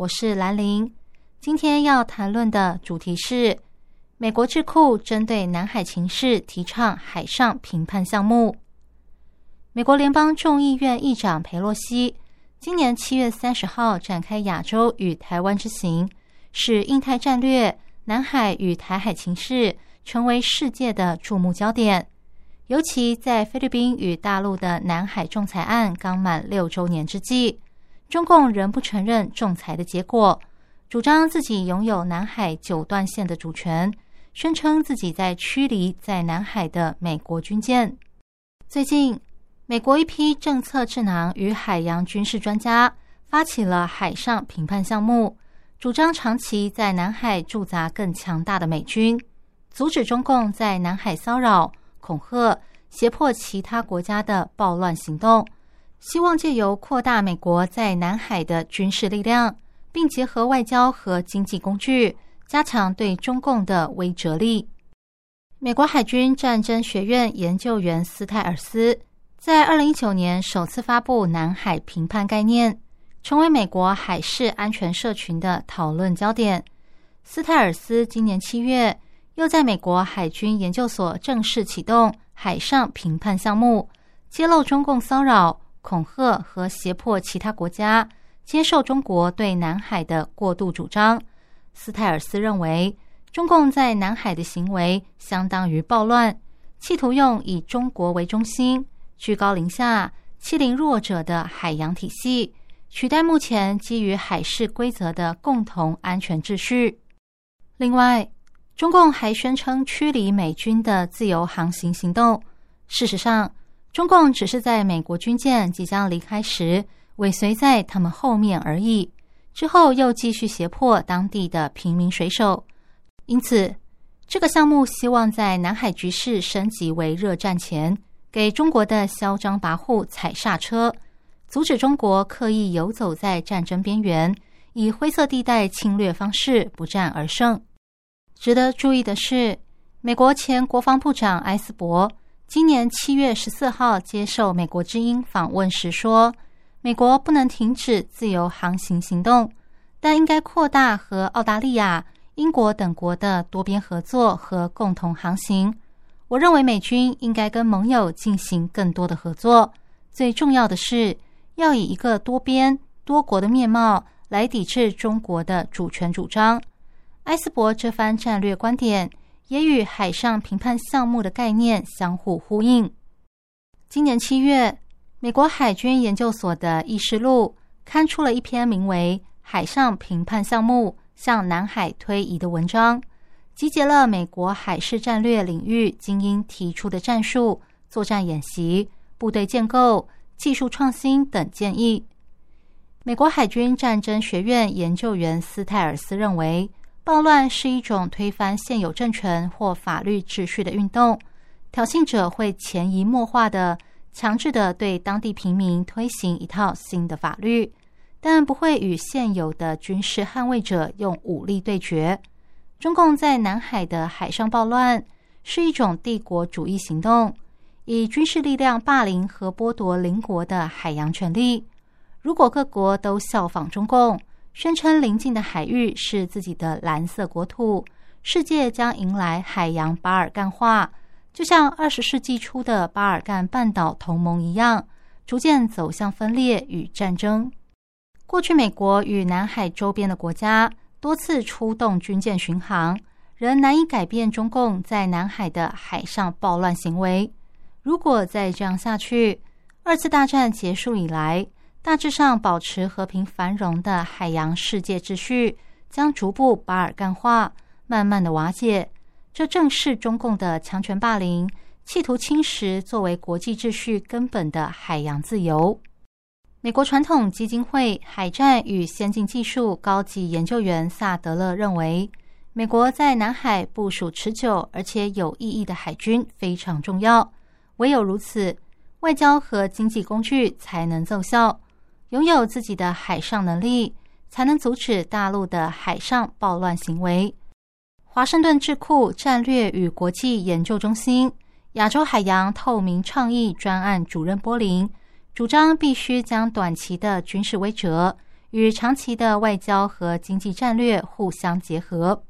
我是兰玲。今天要谈论的主题是美国智库针对南海情势提倡海上评判项目。美国联邦众议院议长佩洛西今年七月三十号展开亚洲与台湾之行，使印太战略、南海与台海情势成为世界的注目焦点。尤其在菲律宾与大陆的南海仲裁案刚满六周年之际，中共仍不承认仲裁的结果，主张自己拥有南海九段线的主权，宣称自己在驱离在南海的美国军舰。最近，美国一批政策智囊与海洋军事专家发起了海上评判项目，主张长期在南海驻扎更强大的美军，阻止中共在南海骚扰。恐吓、胁迫其他国家的暴乱行动，希望借由扩大美国在南海的军事力量，并结合外交和经济工具，加强对中共的威慑力。美国海军战争学院研究员斯泰尔斯在二零一九年首次发布南海评判概念，成为美国海事安全社群的讨论焦点。斯泰尔斯今年七月。又在美国海军研究所正式启动海上评判项目，揭露中共骚扰、恐吓和胁迫其他国家接受中国对南海的过度主张。斯泰尔斯认为，中共在南海的行为相当于暴乱，企图用以中国为中心、居高临下、欺凌弱者的海洋体系，取代目前基于海事规则的共同安全秩序。另外，中共还宣称驱离美军的自由航行行动。事实上，中共只是在美国军舰即将离开时尾随在他们后面而已。之后又继续胁迫当地的平民水手。因此，这个项目希望在南海局势升级为热战前，给中国的嚣张跋扈踩刹车，阻止中国刻意游走在战争边缘，以灰色地带侵略方式不战而胜。值得注意的是，美国前国防部长埃斯珀今年七月十四号接受美国之音访问时说：“美国不能停止自由航行行动，但应该扩大和澳大利亚、英国等国的多边合作和共同航行。我认为美军应该跟盟友进行更多的合作。最重要的是，要以一个多边、多国的面貌来抵制中国的主权主张。”埃斯伯这番战略观点也与海上评判项目的概念相互呼应。今年七月，美国海军研究所的议事录刊出了一篇名为《海上评判项目向南海推移》的文章，集结了美国海事战略领域精英提出的战术、作战演习、部队建构、技术创新等建议。美国海军战争学院研究员斯泰尔斯认为。暴乱是一种推翻现有政权或法律秩序的运动，挑衅者会潜移默化的、强制的对当地平民推行一套新的法律，但不会与现有的军事捍卫者用武力对决。中共在南海的海上暴乱是一种帝国主义行动，以军事力量霸凌和剥夺邻国的海洋权利。如果各国都效仿中共，宣称邻近的海域是自己的蓝色国土，世界将迎来海洋巴尔干化，就像二十世纪初的巴尔干半岛同盟一样，逐渐走向分裂与战争。过去，美国与南海周边的国家多次出动军舰巡航，仍难以改变中共在南海的海上暴乱行为。如果再这样下去，二次大战结束以来。大致上保持和平繁荣的海洋世界秩序将逐步巴尔干化，慢慢的瓦解。这正是中共的强权霸凌，企图侵蚀作为国际秩序根本的海洋自由。美国传统基金会海战与先进技术高级研究员萨德勒认为，美国在南海部署持久而且有意义的海军非常重要。唯有如此，外交和经济工具才能奏效。拥有自己的海上能力，才能阻止大陆的海上暴乱行为。华盛顿智库战略与国际研究中心亚洲海洋透明倡议专案主任波林主张，必须将短期的军事威慑与长期的外交和经济战略互相结合。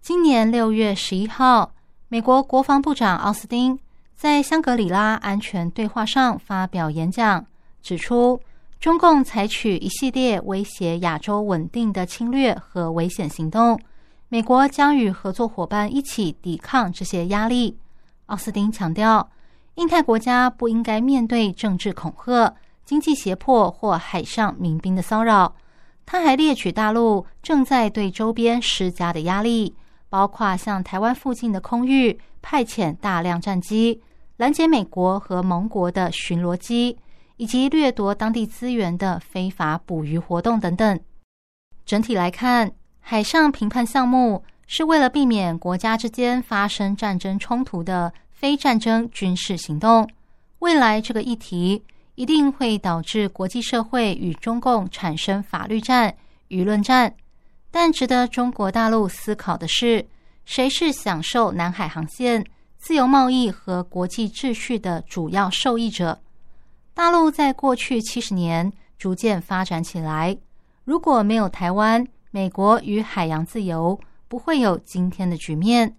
今年六月十一号，美国国防部长奥斯汀在香格里拉安全对话上发表演讲，指出。中共采取一系列威胁亚洲稳定的侵略和危险行动，美国将与合作伙伴一起抵抗这些压力。奥斯汀强调，印太国家不应该面对政治恐吓、经济胁迫或海上民兵的骚扰。他还列举大陆正在对周边施加的压力，包括向台湾附近的空域派遣大量战机，拦截美国和盟国的巡逻机。以及掠夺当地资源的非法捕鱼活动等等。整体来看，海上评判项目是为了避免国家之间发生战争冲突的非战争军事行动。未来这个议题一定会导致国际社会与中共产生法律战、舆论战。但值得中国大陆思考的是，谁是享受南海航线、自由贸易和国际秩序的主要受益者？大陆在过去七十年逐渐发展起来。如果没有台湾，美国与海洋自由不会有今天的局面。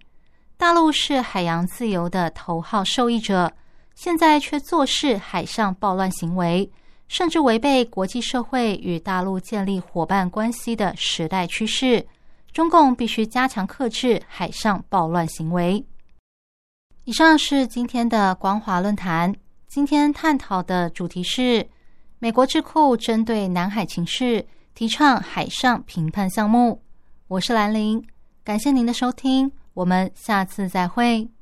大陆是海洋自由的头号受益者，现在却坐视海上暴乱行为，甚至违背国际社会与大陆建立伙伴关系的时代趋势。中共必须加强克制海上暴乱行为。以上是今天的光华论坛。今天探讨的主题是美国智库针对南海情势提倡海上评判项目。我是兰陵，感谢您的收听，我们下次再会。